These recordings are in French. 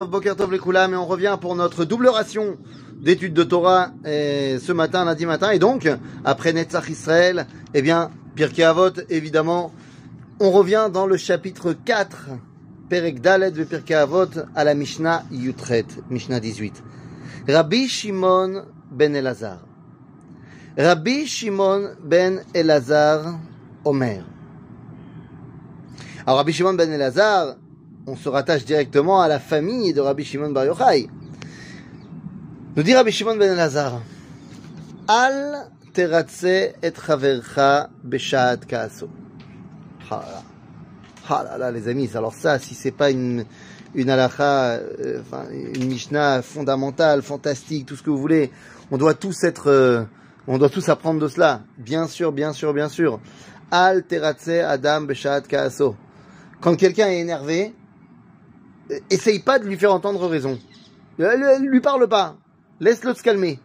Les et on revient pour notre double ration d'études de Torah ce matin, lundi matin. Et donc, après Netzach Israël, eh bien, Pirkei Avot, évidemment, on revient dans le chapitre 4, Perek Dalet de Pirkei Avot, à la Mishnah Yutret, Mishnah 18. Rabbi Shimon ben Elazar. Rabbi Shimon ben Elazar, Omer. Alors, Rabbi Shimon ben Elazar, on se rattache directement à la famille de Rabbi Shimon Bar Yochai. Nous dit Rabbi Shimon ben Elazar, Al teratze et chavercha beshat kaaso. Ah là, ah là là, les amis, alors ça, si c'est pas une, une euh, une mishnah fondamentale, fantastique, tout ce que vous voulez, on doit tous être, euh, on doit tous apprendre de cela. Bien sûr, bien sûr, bien sûr. Al teratze adam beshat kaaso. Quand quelqu'un est énervé, essaye pas de lui faire entendre raison. Ne lui parle pas. Laisse-le se calmer.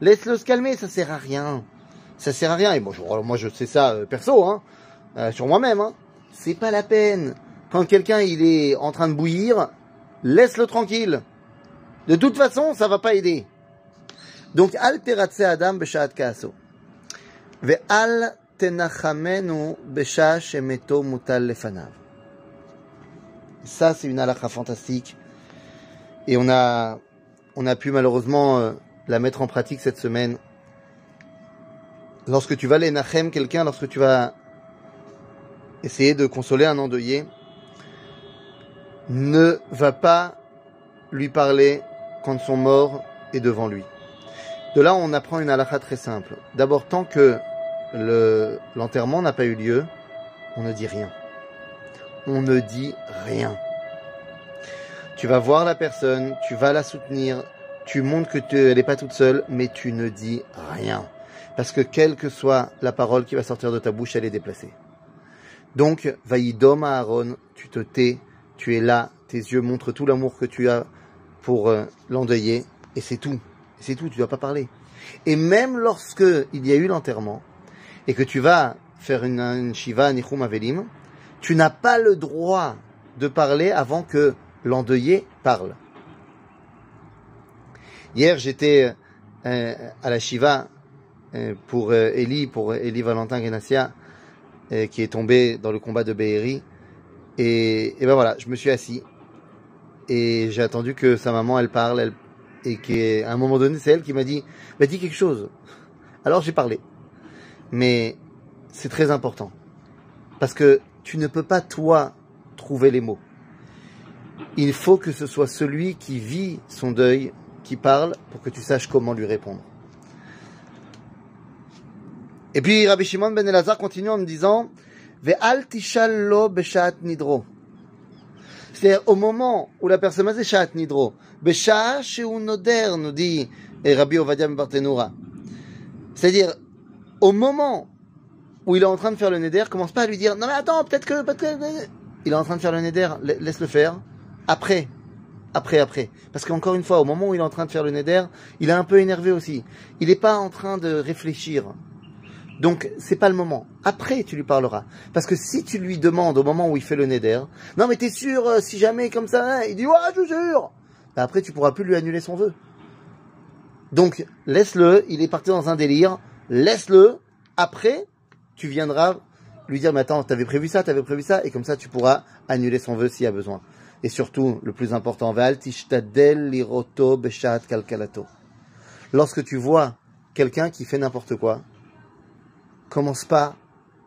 Laisse-le se calmer, ça sert à rien. Ça sert à rien. Et bon, moi je sais ça euh, perso, hein, euh, sur moi-même. Hein. C'est pas la peine. Quand quelqu'un il est en train de bouillir, laisse-le tranquille. De toute façon, ça va pas aider. Donc, al adam beshat kaaso. Ve al tenachamenu besha shemeto mutal lefanav. Ça, c'est une halakha fantastique. Et on a, on a pu malheureusement euh, la mettre en pratique cette semaine. Lorsque tu vas aller nachem quelqu'un, lorsque tu vas essayer de consoler un endeuillé, ne va pas lui parler quand son mort est devant lui. De là, on apprend une halakha très simple. D'abord, tant que l'enterrement n'a pas eu lieu, on ne dit rien on ne dit rien. Tu vas voir la personne, tu vas la soutenir, tu montres que tu, elle n'est pas toute seule, mais tu ne dis rien. Parce que quelle que soit la parole qui va sortir de ta bouche, elle est déplacée. Donc, Vaïdom Aaron, tu te tais, tu es là, tes yeux montrent tout l'amour que tu as pour euh, l'endeuiller, et c'est tout. C'est tout, tu ne dois pas parler. Et même lorsque il y a eu l'enterrement, et que tu vas faire une, une Shiva Nichum Avelim, tu n'as pas le droit de parler avant que l'endeuillé parle. Hier, j'étais euh, à la Shiva euh, pour euh, Eli, pour Eli Valentin Genassia, qui est tombé dans le combat de Be'eri. Et, et ben voilà, je me suis assis et j'ai attendu que sa maman elle parle, elle, et qu'à un moment donné, c'est elle qui m'a dit, bah, dis quelque chose. Alors j'ai parlé, mais c'est très important parce que tu ne peux pas, toi, trouver les mots. Il faut que ce soit celui qui vit son deuil qui parle pour que tu saches comment lui répondre. Et puis Rabbi Shimon ben Elazar continue en me disant Ve'al lo beshat nidro. C'est au moment où la personne a nidro, nous dit Rabbi Ovadia ben Barthénoura. C'est-à-dire, au moment où il est en train de faire le neder, commence pas à lui dire non mais attends, peut-être que, peut que il est en train de faire le neder, laisse le faire. Après, après, après. Parce qu'encore une fois, au moment où il est en train de faire le neder, il est un peu énervé aussi. Il n'est pas en train de réfléchir. Donc, c'est pas le moment. Après, tu lui parleras. Parce que si tu lui demandes au moment où il fait le neder, non mais t'es sûr, euh, si jamais comme ça, hein, il dit ouais, je suis sûr. Bah, après, tu pourras plus lui annuler son vœu. Donc, laisse-le. Il est parti dans un délire. Laisse-le. Après, tu viendras lui dire, mais attends, t'avais prévu ça, t'avais prévu ça, et comme ça, tu pourras annuler son vœu s'il y a besoin. Et surtout, le plus important, liroto beshat kalkalato. Lorsque tu vois quelqu'un qui fait n'importe quoi, commence pas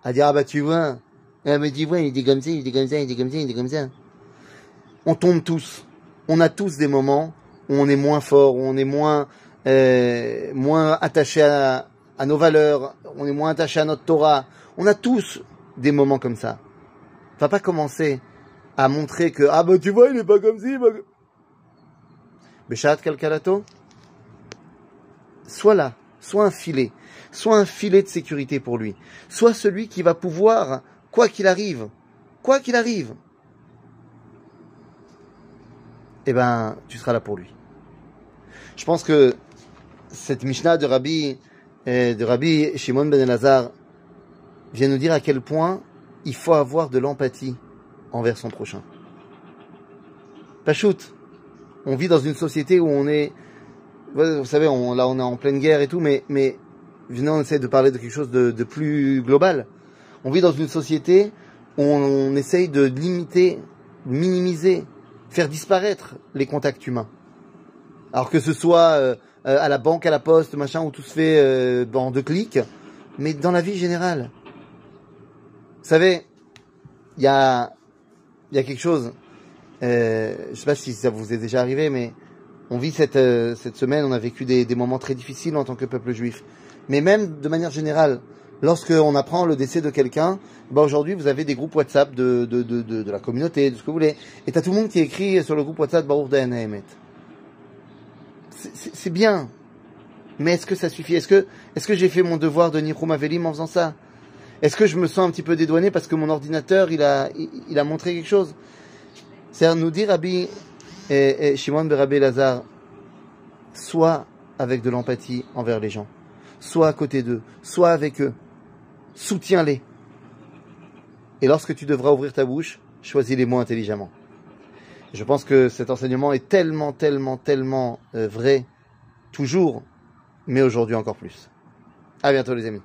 à dire, ah bah tu vois, ah mais tu vois, il dit comme ça, il dit comme ça, il dit comme ça, il dit comme ça. On tombe tous. On a tous des moments où on est moins fort, où on est moins, euh, moins attaché à, à nos valeurs, on est moins attaché à notre Torah. On a tous des moments comme ça. Va pas commencer à montrer que ah bah tu vois il est pas comme si. Béchat Kalkalato, sois là, sois un filet, sois un filet de sécurité pour lui, sois celui qui va pouvoir, quoi qu'il arrive, quoi qu'il arrive, eh ben tu seras là pour lui. Je pense que cette Mishnah de Rabbi de Rabbi Shimon ben Elazar vient nous dire à quel point il faut avoir de l'empathie envers son prochain. Pachout, on vit dans une société où on est, vous savez, on, là on est en pleine guerre et tout, mais, mais venez, on essaie de parler de quelque chose de, plus global. On vit dans une société où on, on essaye de limiter, minimiser, faire disparaître les contacts humains. Alors que ce soit euh, euh, à la banque, à la poste, machin, où tout se fait euh, en deux clics, mais dans la vie générale. Vous savez, il y a, y a quelque chose, euh, je sais pas si ça vous est déjà arrivé, mais on vit cette, euh, cette semaine, on a vécu des, des moments très difficiles en tant que peuple juif. Mais même de manière générale, lorsqu'on apprend le décès de quelqu'un, bah aujourd'hui vous avez des groupes WhatsApp de, de, de, de, la communauté, de ce que vous voulez. Et t'as tout le monde qui écrit sur le groupe WhatsApp Baruch Dayan. C'est- bien. Mais est-ce que ça suffit? Est-ce que, est-ce que j'ai fait mon devoir de Nihum Avelim en faisant ça? Est-ce que je me sens un petit peu dédouané parce que mon ordinateur, il a, il, a montré quelque chose? C'est-à-dire, nous dit Rabbi et, et Shimon Rabbi Lazare, soit avec de l'empathie envers les gens, soit à côté d'eux, soit avec eux. Soutiens-les. Et lorsque tu devras ouvrir ta bouche, choisis les mots intelligemment. Je pense que cet enseignement est tellement, tellement, tellement euh, vrai, toujours, mais aujourd'hui encore plus. À bientôt les amis.